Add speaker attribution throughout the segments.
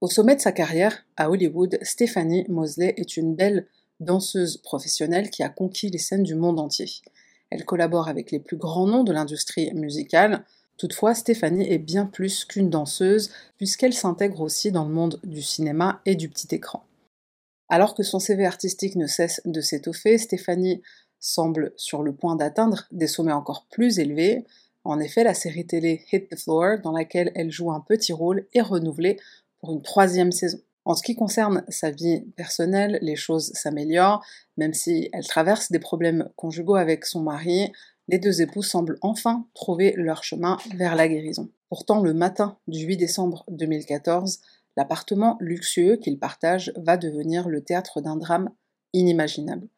Speaker 1: Au sommet de sa carrière, à Hollywood, Stephanie Mosley est une belle danseuse professionnelle qui a conquis les scènes du monde entier. Elle collabore avec les plus grands noms de l'industrie musicale. Toutefois, Stéphanie est bien plus qu'une danseuse, puisqu'elle s'intègre aussi dans le monde du cinéma et du petit écran. Alors que son CV artistique ne cesse de s'étoffer, Stéphanie semble sur le point d'atteindre des sommets encore plus élevés. En effet, la série télé Hit the Floor, dans laquelle elle joue un petit rôle, est renouvelée pour une troisième saison. En ce qui concerne sa vie personnelle, les choses s'améliorent, même si elle traverse des problèmes conjugaux avec son mari, les deux époux semblent enfin trouver leur chemin vers la guérison. Pourtant, le matin du 8 décembre 2014, l'appartement luxueux qu'ils partagent va devenir le théâtre d'un drame inimaginable.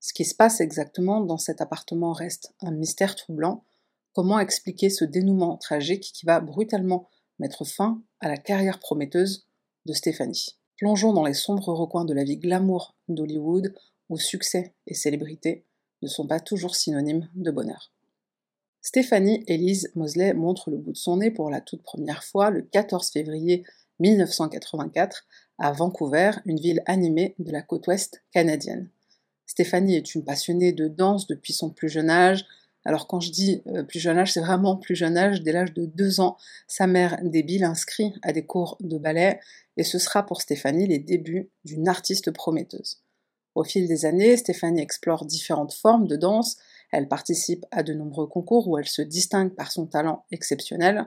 Speaker 1: Ce qui se passe exactement dans cet appartement reste un mystère troublant. Comment expliquer ce dénouement tragique qui va brutalement mettre fin à la carrière prometteuse de Stéphanie? Plongeons dans les sombres recoins de la vie glamour d'Hollywood, où succès et célébrité ne sont pas toujours synonymes de bonheur. Stéphanie Elise Mosley montre le bout de son nez pour la toute première fois le 14 février 1984 à Vancouver, une ville animée de la côte ouest canadienne. Stéphanie est une passionnée de danse depuis son plus jeune âge, alors quand je dis euh, plus jeune âge, c'est vraiment plus jeune âge, dès l'âge de 2 ans, sa mère débile inscrit à des cours de ballet, et ce sera pour Stéphanie les débuts d'une artiste prometteuse. Au fil des années, Stéphanie explore différentes formes de danse, elle participe à de nombreux concours où elle se distingue par son talent exceptionnel.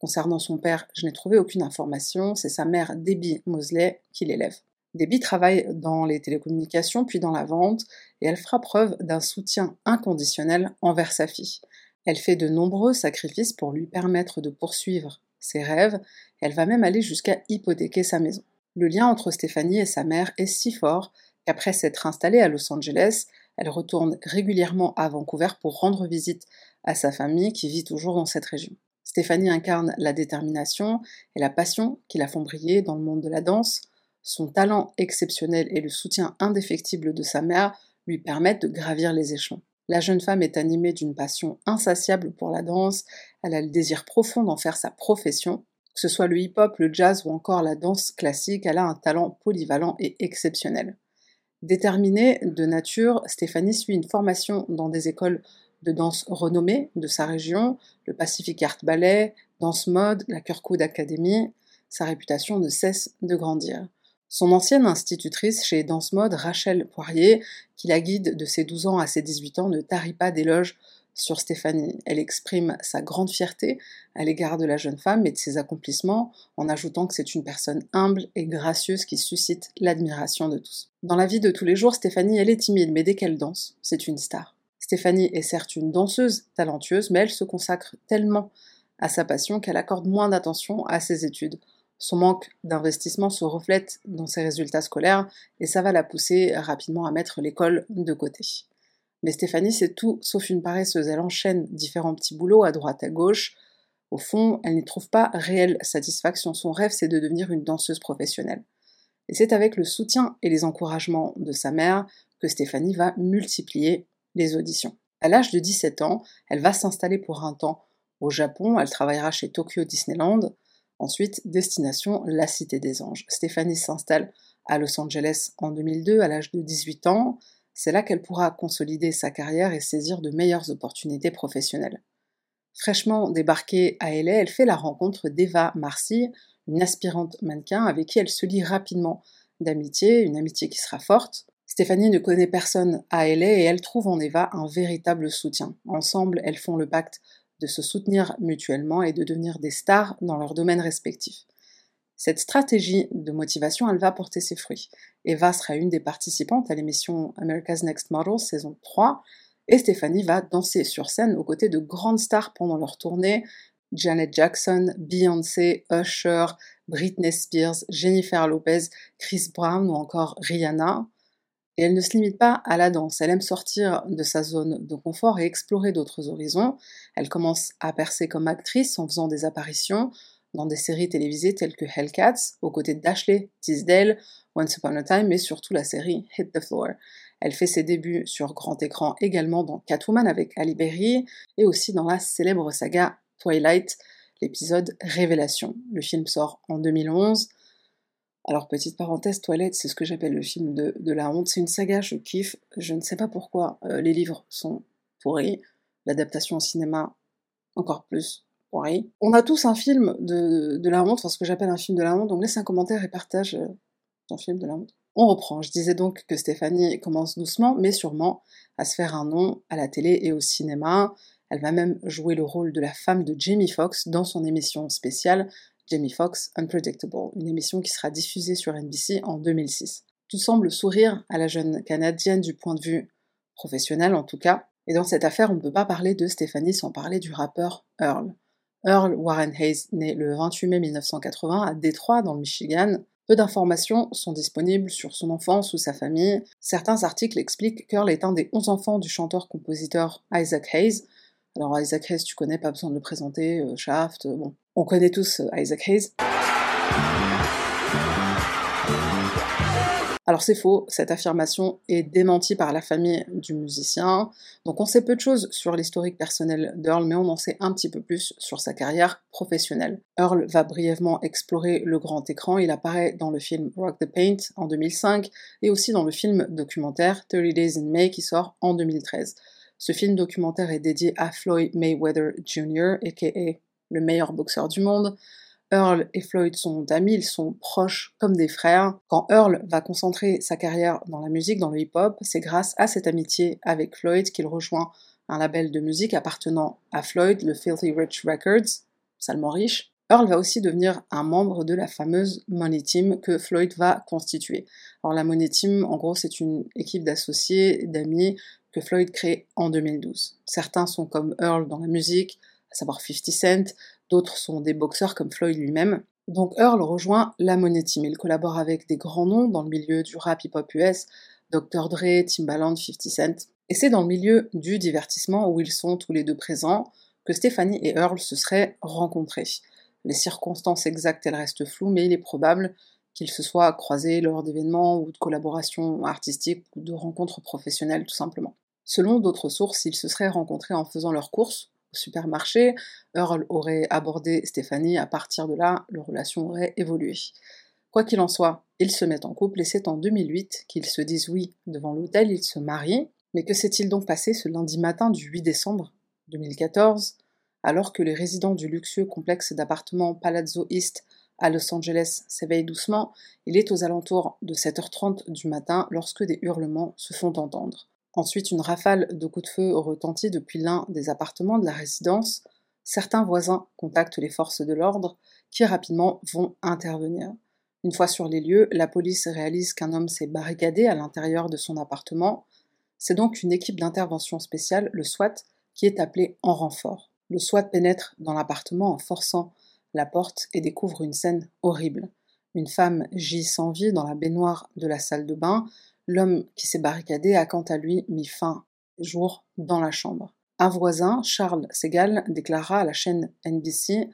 Speaker 1: Concernant son père, je n'ai trouvé aucune information, c'est sa mère Debbie Mosley qui l'élève. Debbie travaille dans les télécommunications puis dans la vente et elle fera preuve d'un soutien inconditionnel envers sa fille. Elle fait de nombreux sacrifices pour lui permettre de poursuivre ses rêves, elle va même aller jusqu'à hypothéquer sa maison. Le lien entre Stéphanie et sa mère est si fort qu'après s'être installée à Los Angeles, elle retourne régulièrement à Vancouver pour rendre visite à sa famille qui vit toujours dans cette région. Stéphanie incarne la détermination et la passion qui la font briller dans le monde de la danse, son talent exceptionnel et le soutien indéfectible de sa mère lui permettent de gravir les échelons. La jeune femme est animée d'une passion insatiable pour la danse, elle a le désir profond d'en faire sa profession. Que ce soit le hip-hop, le jazz ou encore la danse classique, elle a un talent polyvalent et exceptionnel. Déterminée de nature, Stéphanie suit une formation dans des écoles de danse renommées de sa région, le Pacific Art Ballet, Danse Mode, la Kirkwood Academy. Sa réputation ne cesse de grandir. Son ancienne institutrice chez Danse Mode, Rachel Poirier, qui la guide de ses 12 ans à ses 18 ans, ne tarit pas d'éloges sur Stéphanie. Elle exprime sa grande fierté à l'égard de la jeune femme et de ses accomplissements, en ajoutant que c'est une personne humble et gracieuse qui suscite l'admiration de tous. Dans la vie de tous les jours, Stéphanie, elle est timide, mais dès qu'elle danse, c'est une star. Stéphanie est certes une danseuse talentueuse, mais elle se consacre tellement à sa passion qu'elle accorde moins d'attention à ses études. Son manque d'investissement se reflète dans ses résultats scolaires et ça va la pousser rapidement à mettre l'école de côté. Mais Stéphanie, c'est tout sauf une paresseuse. Elle enchaîne différents petits boulots à droite à gauche. Au fond, elle n'y trouve pas réelle satisfaction. Son rêve, c'est de devenir une danseuse professionnelle. Et c'est avec le soutien et les encouragements de sa mère que Stéphanie va multiplier les auditions. À l'âge de 17 ans, elle va s'installer pour un temps au Japon. Elle travaillera chez Tokyo Disneyland. Ensuite, destination la Cité des Anges. Stéphanie s'installe à Los Angeles en 2002 à l'âge de 18 ans. C'est là qu'elle pourra consolider sa carrière et saisir de meilleures opportunités professionnelles. Fraîchement débarquée à LA, elle fait la rencontre d'Eva Marcy, une aspirante mannequin avec qui elle se lie rapidement d'amitié, une amitié qui sera forte. Stéphanie ne connaît personne à LA et elle trouve en Eva un véritable soutien. Ensemble, elles font le pacte de se soutenir mutuellement et de devenir des stars dans leur domaine respectif. Cette stratégie de motivation, elle va porter ses fruits. Eva sera une des participantes à l'émission America's Next Model saison 3 et Stéphanie va danser sur scène aux côtés de grandes stars pendant leur tournée Janet Jackson, Beyoncé, Usher, Britney Spears, Jennifer Lopez, Chris Brown ou encore Rihanna. Et elle ne se limite pas à la danse, elle aime sortir de sa zone de confort et explorer d'autres horizons. Elle commence à percer comme actrice en faisant des apparitions dans des séries télévisées telles que Hellcats, aux côtés d'Ashley Tisdale, Once Upon a Time, mais surtout la série Hit the Floor. Elle fait ses débuts sur grand écran également dans Catwoman avec Ali Berry et aussi dans la célèbre saga Twilight, l'épisode Révélation. Le film sort en 2011. Alors, petite parenthèse, Twilight, c'est ce que j'appelle le film de, la honte. C'est une saga, je kiffe. Je ne sais pas pourquoi. Euh, les livres sont pourris. L'adaptation au cinéma, encore plus pourri. On a tous un film de, la honte, enfin ce que j'appelle un film de la honte, donc laisse un commentaire et partage euh, ton film de la honte. On reprend. Je disais donc que Stéphanie commence doucement, mais sûrement, à se faire un nom à la télé et au cinéma. Elle va même jouer le rôle de la femme de Jamie Foxx dans son émission spéciale Jamie Foxx Unpredictable, une émission qui sera diffusée sur NBC en 2006. Tout semble sourire à la jeune Canadienne du point de vue professionnel en tout cas, et dans cette affaire on ne peut pas parler de Stéphanie sans parler du rappeur Earl. Earl Warren Hayes, né le 28 mai 1980 à Détroit dans le Michigan, peu d'informations sont disponibles sur son enfance ou sa famille. Certains articles expliquent qu'Earl est un des 11 enfants du chanteur-compositeur Isaac Hayes. Alors Isaac Hayes, tu connais, pas besoin de le présenter, euh, Shaft, euh, bon, on connaît tous euh, Isaac Hayes. Alors c'est faux, cette affirmation est démentie par la famille du musicien, donc on sait peu de choses sur l'historique personnel d'Earl, mais on en sait un petit peu plus sur sa carrière professionnelle. Earl va brièvement explorer le grand écran, il apparaît dans le film Rock the Paint en 2005, et aussi dans le film documentaire 30 Days in May qui sort en 2013. Ce film documentaire est dédié à Floyd Mayweather Jr., aka le meilleur boxeur du monde, Earl et Floyd sont amis, ils sont proches comme des frères. Quand Earl va concentrer sa carrière dans la musique, dans le hip-hop, c'est grâce à cette amitié avec Floyd qu'il rejoint un label de musique appartenant à Floyd, le Filthy Rich Records, salement riche. Earl va aussi devenir un membre de la fameuse Money Team que Floyd va constituer. Alors la Money Team, en gros, c'est une équipe d'associés, d'amis que Floyd crée en 2012. Certains sont comme Earl dans la musique, à savoir 50 Cent, d'autres sont des boxeurs comme Floyd lui-même. Donc Earl rejoint la Money Team. Il collabore avec des grands noms dans le milieu du rap hip-hop US, Dr. Dre, Timbaland, 50 Cent. Et c'est dans le milieu du divertissement où ils sont tous les deux présents que Stephanie et Earl se seraient rencontrés. Les circonstances exactes, elles restent floues, mais il est probable qu'ils se soient croisés lors d'événements ou de collaborations artistiques ou de rencontres professionnelles tout simplement. Selon d'autres sources, ils se seraient rencontrés en faisant leurs courses au supermarché, Earl aurait abordé Stéphanie, à partir de là, leur relation aurait évolué. Quoi qu'il en soit, ils se mettent en couple et c'est en 2008 qu'ils se disent oui devant l'hôtel, ils se marient. Mais que s'est-il donc passé ce lundi matin du 8 décembre 2014, alors que les résidents du luxueux complexe d'appartements Palazzo East Los Angeles s'éveillent doucement, il est aux alentours de 7h30 du matin lorsque des hurlements se font entendre. Ensuite, une rafale de coups de feu retentit depuis l'un des appartements de la résidence. Certains voisins contactent les forces de l'ordre qui rapidement vont intervenir. Une fois sur les lieux, la police réalise qu'un homme s'est barricadé à l'intérieur de son appartement. C'est donc une équipe d'intervention spéciale, le SWAT, qui est appelée en renfort. Le SWAT pénètre dans l'appartement en forçant la porte et découvre une scène horrible. Une femme gît sans vie dans la baignoire de la salle de bain, L'homme qui s'est barricadé a quant à lui mis fin jour dans la chambre. Un voisin, Charles Segal, déclara à la chaîne NBC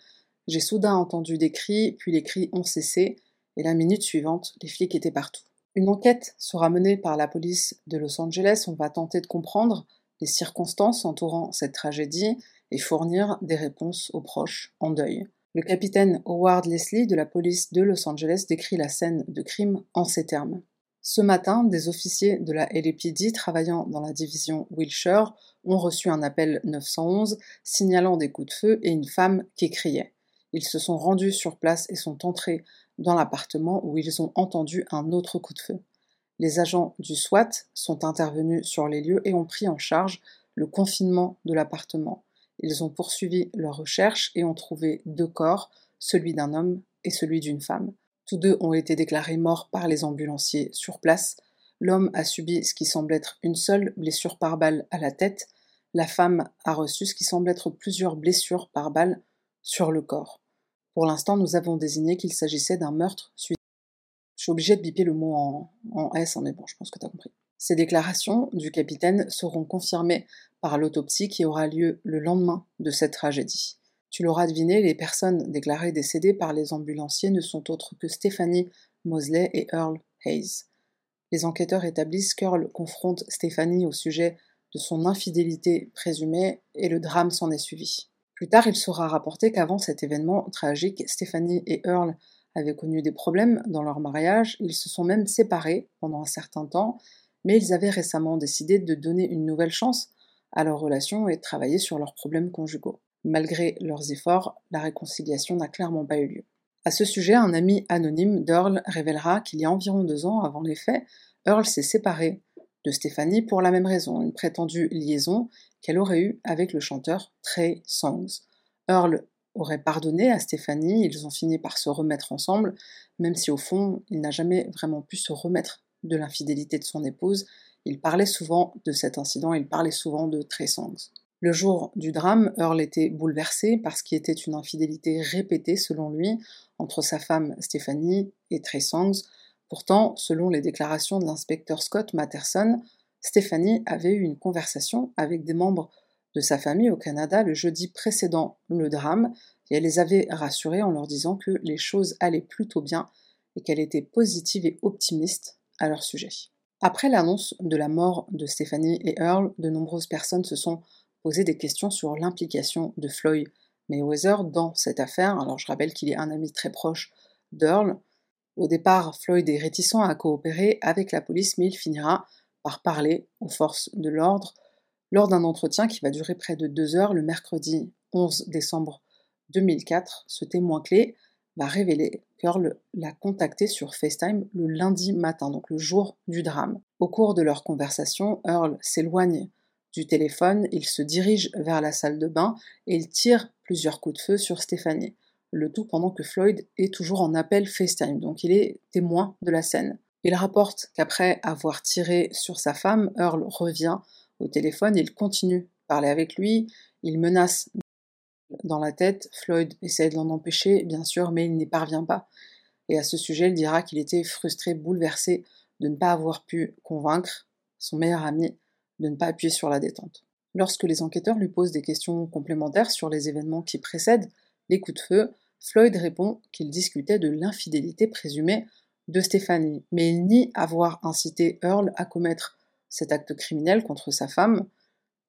Speaker 1: J'ai soudain entendu des cris, puis les cris ont cessé, et la minute suivante, les flics étaient partout. Une enquête sera menée par la police de Los Angeles. On va tenter de comprendre les circonstances entourant cette tragédie et fournir des réponses aux proches en deuil. Le capitaine Howard Leslie de la police de Los Angeles décrit la scène de crime en ces termes. Ce matin, des officiers de la LAPD travaillant dans la division Wilshire ont reçu un appel 911 signalant des coups de feu et une femme qui criait. Ils se sont rendus sur place et sont entrés dans l'appartement où ils ont entendu un autre coup de feu. Les agents du SWAT sont intervenus sur les lieux et ont pris en charge le confinement de l'appartement. Ils ont poursuivi leurs recherches et ont trouvé deux corps, celui d'un homme et celui d'une femme. Tous deux ont été déclarés morts par les ambulanciers sur place. L'homme a subi ce qui semble être une seule blessure par balle à la tête. La femme a reçu ce qui semble être plusieurs blessures par balle sur le corps. Pour l'instant, nous avons désigné qu'il s'agissait d'un meurtre suite. Je suis obligé de biper le mot en, en S, hein, mais bon, je pense que tu as compris. Ces déclarations du capitaine seront confirmées par l'autopsie qui aura lieu le lendemain de cette tragédie. Tu l'auras deviné, les personnes déclarées décédées par les ambulanciers ne sont autres que Stephanie Mosley et Earl Hayes. Les enquêteurs établissent qu'Earl confronte Stéphanie au sujet de son infidélité présumée et le drame s'en est suivi. Plus tard, il sera rapporté qu'avant cet événement tragique, Stéphanie et Earl avaient connu des problèmes dans leur mariage, ils se sont même séparés pendant un certain temps, mais ils avaient récemment décidé de donner une nouvelle chance à leur relation et de travailler sur leurs problèmes conjugaux. Malgré leurs efforts, la réconciliation n'a clairement pas eu lieu. À ce sujet, un ami anonyme d'Earl révélera qu'il y a environ deux ans avant les faits, Earl s'est séparé de Stéphanie pour la même raison, une prétendue liaison qu'elle aurait eue avec le chanteur Trey Songs. Earl aurait pardonné à Stéphanie, ils ont fini par se remettre ensemble, même si au fond, il n'a jamais vraiment pu se remettre de l'infidélité de son épouse. Il parlait souvent de cet incident, il parlait souvent de Trey Songs. Le jour du drame, Earl était bouleversé parce qu'il était une infidélité répétée, selon lui, entre sa femme Stéphanie et Trey Songs. Pourtant, selon les déclarations de l'inspecteur Scott Matterson, Stéphanie avait eu une conversation avec des membres de sa famille au Canada le jeudi précédent le drame, et elle les avait rassurés en leur disant que les choses allaient plutôt bien et qu'elle était positive et optimiste leur sujet. Après l'annonce de la mort de Stéphanie et Earl, de nombreuses personnes se sont poser des questions sur l'implication de Floyd Mayweather dans cette affaire. Alors je rappelle qu'il est un ami très proche d'Earl. Au départ, Floyd est réticent à coopérer avec la police, mais il finira par parler aux forces de l'ordre lors d'un entretien qui va durer près de deux heures le mercredi 11 décembre 2004. Ce témoin clé va révéler qu'Earl l'a contacté sur FaceTime le lundi matin, donc le jour du drame. Au cours de leur conversation, Earl s'éloigne du téléphone, il se dirige vers la salle de bain et il tire plusieurs coups de feu sur Stéphanie. Le tout pendant que Floyd est toujours en appel FaceTime, donc il est témoin de la scène. Il rapporte qu'après avoir tiré sur sa femme, Earl revient au téléphone, il continue de parler avec lui, il menace dans la tête, Floyd essaie de l'en empêcher, bien sûr, mais il n'y parvient pas. Et à ce sujet, il dira qu'il était frustré, bouleversé de ne pas avoir pu convaincre son meilleur ami de ne pas appuyer sur la détente. Lorsque les enquêteurs lui posent des questions complémentaires sur les événements qui précèdent les coups de feu, Floyd répond qu'il discutait de l'infidélité présumée de Stéphanie, mais il nie avoir incité Earl à commettre cet acte criminel contre sa femme.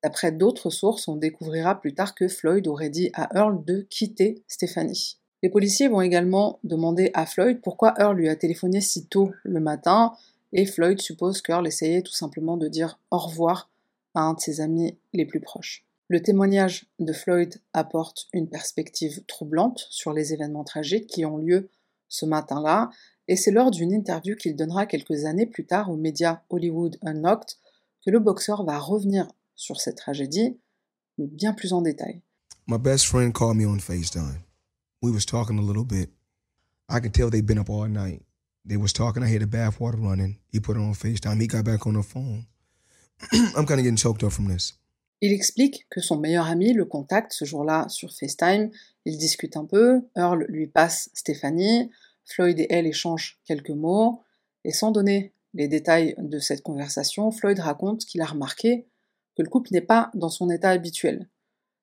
Speaker 1: D'après d'autres sources, on découvrira plus tard que Floyd aurait dit à Earl de quitter Stéphanie. Les policiers vont également demander à Floyd pourquoi Earl lui a téléphoné si tôt le matin, et Floyd suppose qu'Earl essayait tout simplement de dire au revoir à un de ses amis les plus proches. Le témoignage de Floyd apporte une perspective troublante sur les événements tragiques qui ont lieu ce matin-là, et c'est lors d'une interview qu'il donnera quelques années plus tard aux médias Hollywood Unlocked que le boxeur va revenir sur cette tragédie, mais bien plus en détail.
Speaker 2: My best friend called me on FaceTime. We was talking a little bit. I could tell they'd been up all night. They was talking. I hear the bath water running. He put it on FaceTime. He got back on the phone. I'm kind of getting choked up from this.
Speaker 1: Il explique que son meilleur ami le contacte ce jour-là sur FaceTime. Ils discutent un peu. Earl lui passe Stéphanie. Floyd et elle échangent quelques mots. Et sans donner les détails de cette conversation, Floyd raconte qu'il a remarqué le couple n'est pas dans son état habituel.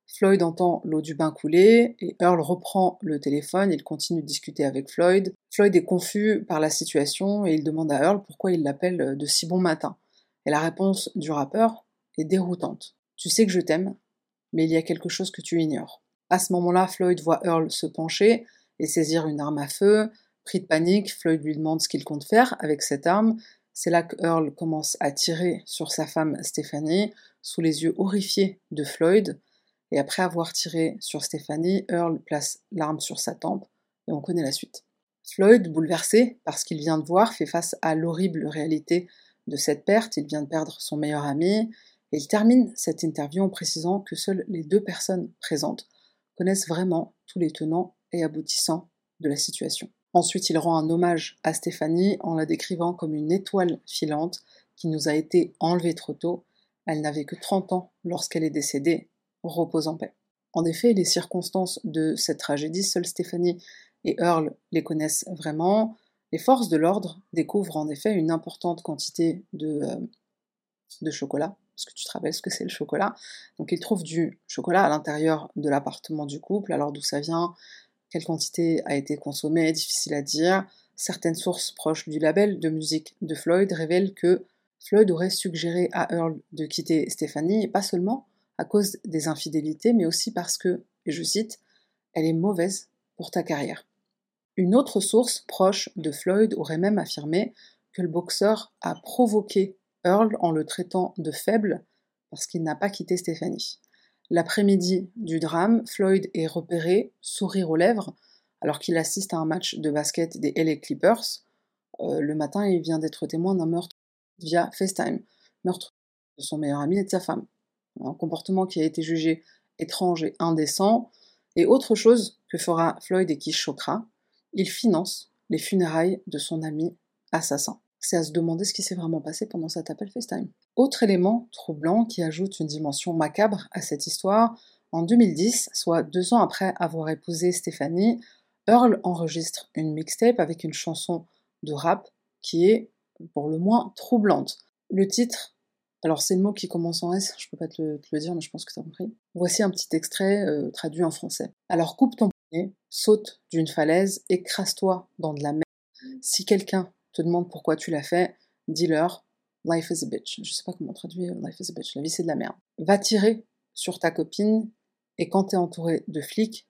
Speaker 1: Floyd entend l'eau du bain couler et Earl reprend le téléphone, il continue de discuter avec Floyd. Floyd est confus par la situation et il demande à Earl pourquoi il l'appelle de si bon matin. Et la réponse du rappeur est déroutante. Tu sais que je t'aime, mais il y a quelque chose que tu ignores. À ce moment-là, Floyd voit Earl se pencher et saisir une arme à feu. Pris de panique, Floyd lui demande ce qu'il compte faire avec cette arme. C'est là que Earl commence à tirer sur sa femme Stephanie, sous les yeux horrifiés de Floyd et après avoir tiré sur Stéphanie, Earl place l'arme sur sa tempe, et on connaît la suite. Floyd, bouleversé par ce qu'il vient de voir, fait face à l'horrible réalité de cette perte, il vient de perdre son meilleur ami, et il termine cette interview en précisant que seules les deux personnes présentes connaissent vraiment tous les tenants et aboutissants de la situation. Ensuite, il rend un hommage à Stéphanie en la décrivant comme une étoile filante qui nous a été enlevée trop tôt. Elle n'avait que 30 ans lorsqu'elle est décédée repose en paix. En effet, les circonstances de cette tragédie, seules Stéphanie et Earl les connaissent vraiment. Les forces de l'ordre découvrent en effet une importante quantité de, euh, de chocolat, parce que tu te rappelles ce que c'est le chocolat. Donc ils trouvent du chocolat à l'intérieur de l'appartement du couple. Alors d'où ça vient, quelle quantité a été consommée, difficile à dire. Certaines sources proches du label de musique de Floyd révèlent que Floyd aurait suggéré à Earl de quitter Stephanie, et pas seulement à cause des infidélités, mais aussi parce que, et je cite, elle est mauvaise pour ta carrière. Une autre source proche de Floyd aurait même affirmé que le boxeur a provoqué Earl en le traitant de faible parce qu'il n'a pas quitté Stephanie. L'après-midi du drame, Floyd est repéré, sourire aux lèvres, alors qu'il assiste à un match de basket des LA Clippers. Euh, le matin, il vient d'être témoin d'un meurtre via FaceTime, meurtre de son meilleur ami et de sa femme. Un comportement qui a été jugé étrange et indécent. Et autre chose que fera Floyd et qui choquera, il finance les funérailles de son ami assassin. C'est à se demander ce qui s'est vraiment passé pendant cet appel FaceTime. Autre élément troublant qui ajoute une dimension macabre à cette histoire, en 2010, soit deux ans après avoir épousé Stéphanie, Earl enregistre une mixtape avec une chanson de rap qui est pour le moins troublante. Le titre, alors c'est le mot qui commence en S, je peux pas te le, dire, mais je pense que tu as compris. Voici un petit extrait euh, traduit en français. Alors coupe ton poignet, saute d'une falaise, écrase-toi dans de la mer. Si quelqu'un te demande pourquoi tu l'as fait, dis-leur Life is a bitch. Je sais pas comment traduire Life is a bitch. La vie c'est de la merde. Va tirer sur ta copine et quand t'es entouré de flics,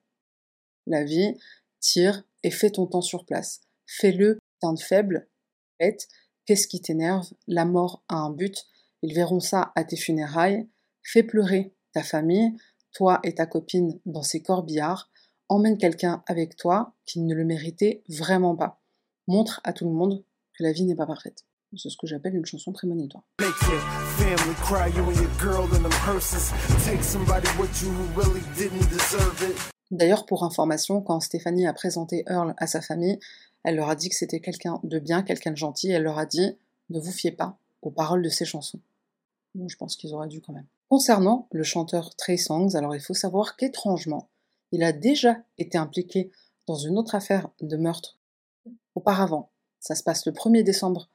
Speaker 1: la vie, tire et fais ton temps sur place. Fais-le, de faible, bête, Qu'est-ce qui t'énerve? La mort a un but. Ils verront ça à tes funérailles. Fais pleurer ta famille, toi et ta copine dans ces corbillards. Emmène quelqu'un avec toi qui ne le méritait vraiment pas. Montre à tout le monde que la vie n'est pas parfaite. C'est ce que j'appelle une chanson prémonitoire. D'ailleurs, pour information, quand Stéphanie a présenté Earl à sa famille, elle leur a dit que c'était quelqu'un de bien, quelqu'un de gentil. Elle leur a dit ne vous fiez pas aux paroles de ses chansons. Bon, je pense qu'ils auraient dû quand même. Concernant le chanteur Trey Songs, alors il faut savoir qu'étrangement, il a déjà été impliqué dans une autre affaire de meurtre auparavant. Ça se passe le 1er décembre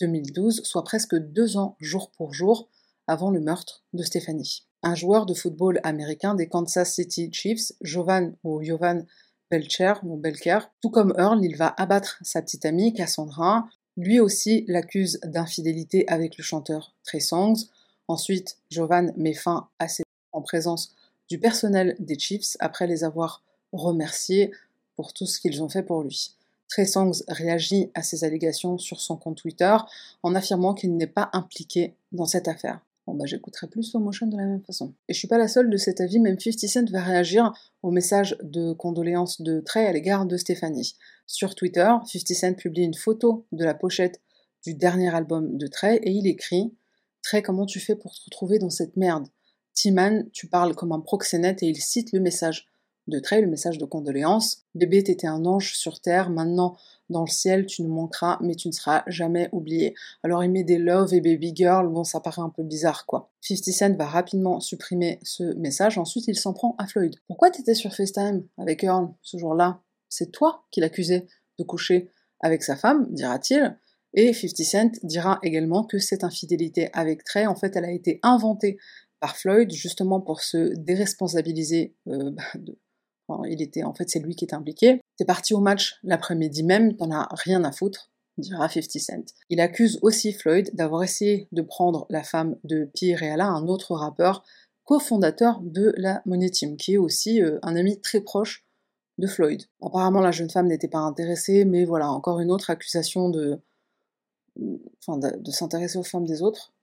Speaker 1: 2012, soit presque deux ans jour pour jour avant le meurtre de Stéphanie. Un joueur de football américain des Kansas City Chiefs, Jovan ou Jovan Belcher ou Belker. Tout comme Earl, il va abattre sa petite amie Cassandra. Lui aussi l'accuse d'infidélité avec le chanteur Trey Songs. Ensuite, Jovan met fin à ses en présence du personnel des Chiefs après les avoir remerciés pour tout ce qu'ils ont fait pour lui. Trey Songs réagit à ces allégations sur son compte Twitter en affirmant qu'il n'est pas impliqué dans cette affaire. Bon bah j'écouterai plus slow motion de la même façon. Et je suis pas la seule de cet avis, même 50 Cent va réagir au message de condoléances de Trey à l'égard de Stéphanie. Sur Twitter, 50 Cent publie une photo de la pochette du dernier album de Trey et il écrit Trey, comment tu fais pour te retrouver dans cette merde? Timan, tu parles comme un proxénète et il cite le message de Trey, le message de condoléances. Bébé, t'étais un ange sur terre, maintenant dans le ciel, tu nous manqueras, mais tu ne seras jamais oublié. Alors il met des love et baby girl, bon ça paraît un peu bizarre quoi. 50 Cent va rapidement supprimer ce message, ensuite il s'en prend à Floyd. Pourquoi t'étais sur FaceTime avec Earl ce jour-là? C'est toi qui l'accusais de coucher avec sa femme, dira-t-il. Et 50 Cent dira également que cette infidélité avec Trey, en fait, elle a été inventée par Floyd justement pour se déresponsabiliser euh, de, il était, en fait, c'est lui qui était impliqué. T'es parti au match l'après-midi même, t'en as rien à foutre, dira 50 Cent. Il accuse aussi Floyd d'avoir essayé de prendre la femme de Pierre Reala, un autre rappeur, cofondateur de la Money Team, qui est aussi euh, un ami très proche de Floyd. Apparemment, la jeune femme n'était pas intéressée, mais voilà, encore une autre accusation de, enfin, de s'intéresser aux femmes des autres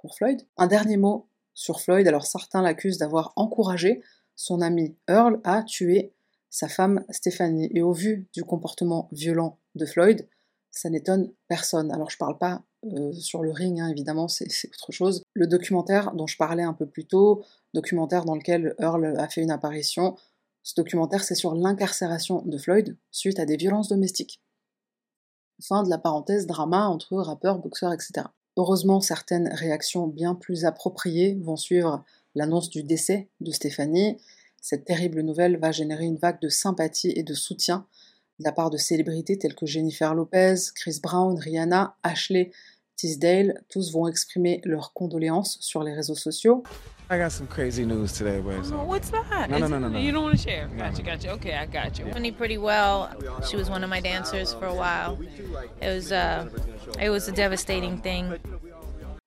Speaker 1: pour Floyd. Un dernier mot sur Floyd, alors certains l'accusent d'avoir encouragé son ami Earl a tué sa femme Stéphanie. Et au vu du comportement violent de Floyd, ça n'étonne personne. Alors je parle pas euh, sur le ring, hein, évidemment, c'est autre chose. Le documentaire dont je parlais un peu plus tôt, documentaire dans lequel Earl a fait une apparition, ce documentaire c'est sur l'incarcération de Floyd suite à des violences domestiques. Fin de la parenthèse drama entre rappeurs, boxeurs, etc. Heureusement, certaines réactions bien plus appropriées vont suivre l'annonce du décès de Stéphanie. Cette terrible nouvelle va générer une vague de sympathie et de soutien de la part de célébrités telles que Jennifer Lopez, Chris Brown, Rihanna, Ashley Tisdale, tous vont exprimer leurs condoléances sur les réseaux sociaux.
Speaker 3: I got some crazy news today, but
Speaker 4: Oh, what's that?
Speaker 3: No, no, no, no, no.
Speaker 4: You don't want to share? Gotcha, gotcha. Okay, I got you.
Speaker 5: Doing pretty well. She was one of my dancers for a while. It was uh, it was a devastating thing.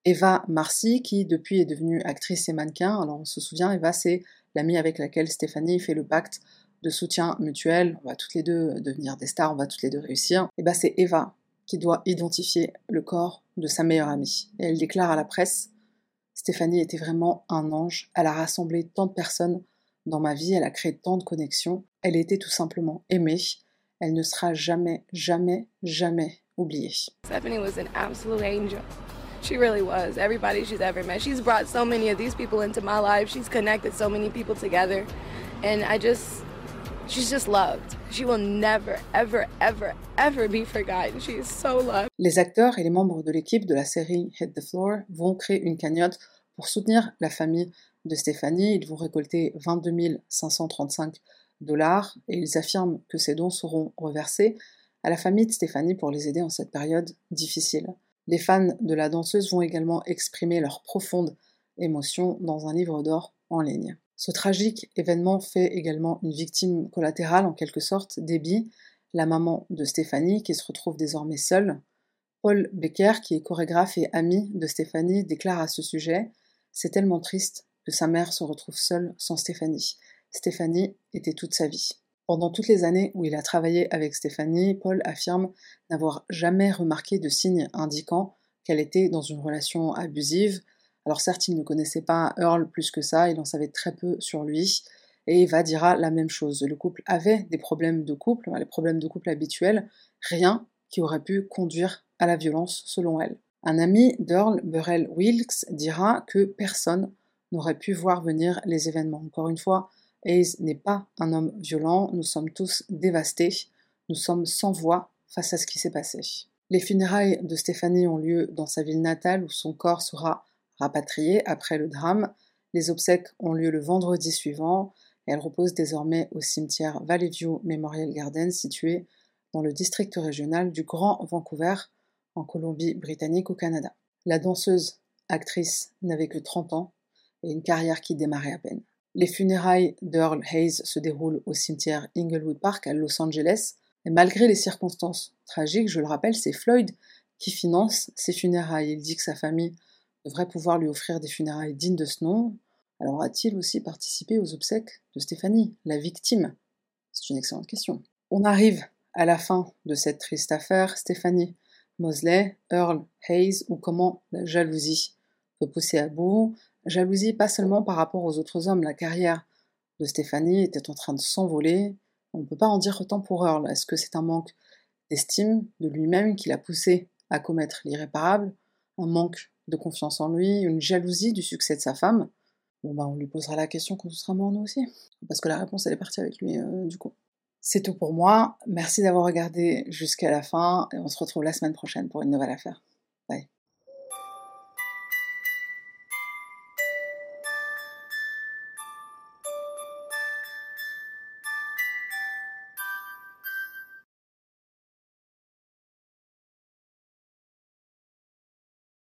Speaker 1: Eva Marcy, qui depuis est devenue actrice et mannequin. Alors on se souvient, Eva, c'est l'amie avec laquelle Stéphanie fait le pacte de soutien mutuel. On va toutes les deux devenir des stars, on va toutes les deux réussir. Et bah c'est Eva qui doit identifier le corps de sa meilleure amie. Et elle déclare à la presse Stéphanie était vraiment un ange. Elle a rassemblé tant de personnes dans ma vie, elle a créé tant de connexions. Elle était tout simplement aimée. Elle ne sera jamais, jamais, jamais oubliée.
Speaker 6: Was an absolute angel. She really was. Everybody she's ever met. She's brought so many of these people into my life. She's connected so many people together. And I just, she's just loved. She will never, ever, ever, ever be forgotten. She is so loved.
Speaker 1: Les acteurs et les membres de l'équipe de la série Hit the Floor vont créer une cagnotte pour soutenir la famille de Stéphanie. Ils vont récolter 22 535 dollars et ils affirment que ces dons seront reversés à la famille de Stéphanie pour les aider en cette période difficile. Les fans de la danseuse vont également exprimer leur profonde émotion dans un livre d'or en ligne. Ce tragique événement fait également une victime collatérale en quelque sorte, Debbie, la maman de Stéphanie, qui se retrouve désormais seule. Paul Becker, qui est chorégraphe et ami de Stéphanie, déclare à ce sujet C'est tellement triste que sa mère se retrouve seule sans Stéphanie. Stéphanie était toute sa vie. Pendant toutes les années où il a travaillé avec Stéphanie, Paul affirme n'avoir jamais remarqué de signes indiquant qu'elle était dans une relation abusive. Alors certes, il ne connaissait pas Earl plus que ça, il en savait très peu sur lui, et Eva dira la même chose. Le couple avait des problèmes de couple, les problèmes de couple habituels, rien qui aurait pu conduire à la violence selon elle. Un ami d'Earl, Burrell Wilkes, dira que personne n'aurait pu voir venir les événements. Encore une fois, Hayes n'est pas un homme violent, nous sommes tous dévastés, nous sommes sans voix face à ce qui s'est passé. Les funérailles de Stéphanie ont lieu dans sa ville natale où son corps sera rapatrié après le drame. Les obsèques ont lieu le vendredi suivant et elle repose désormais au cimetière Valley View Memorial Garden situé dans le district régional du Grand Vancouver en Colombie-Britannique au Canada. La danseuse, actrice, n'avait que 30 ans et une carrière qui démarrait à peine. Les funérailles d'Earl Hayes se déroulent au cimetière Inglewood Park à Los Angeles, et malgré les circonstances tragiques, je le rappelle, c'est Floyd qui finance ses funérailles. Il dit que sa famille devrait pouvoir lui offrir des funérailles dignes de ce nom. Alors a-t-il aussi participé aux obsèques de Stéphanie, la victime? C'est une excellente question. On arrive à la fin de cette triste affaire. Stéphanie Mosley, Earl Hayes, ou comment la jalousie peut pousser à bout? Jalousie pas seulement par rapport aux autres hommes, la carrière de Stéphanie était en train de s'envoler. On ne peut pas en dire autant pour Earl. Est-ce que c'est un manque d'estime de lui-même qui l'a poussé à commettre l'irréparable? Un manque de confiance en lui? Une jalousie du succès de sa femme? Bon bah on lui posera la question quand on sera mort nous aussi. Parce que la réponse elle est partie avec lui euh, du coup. C'est tout pour moi. Merci d'avoir regardé jusqu'à la fin et on se retrouve la semaine prochaine pour une nouvelle affaire.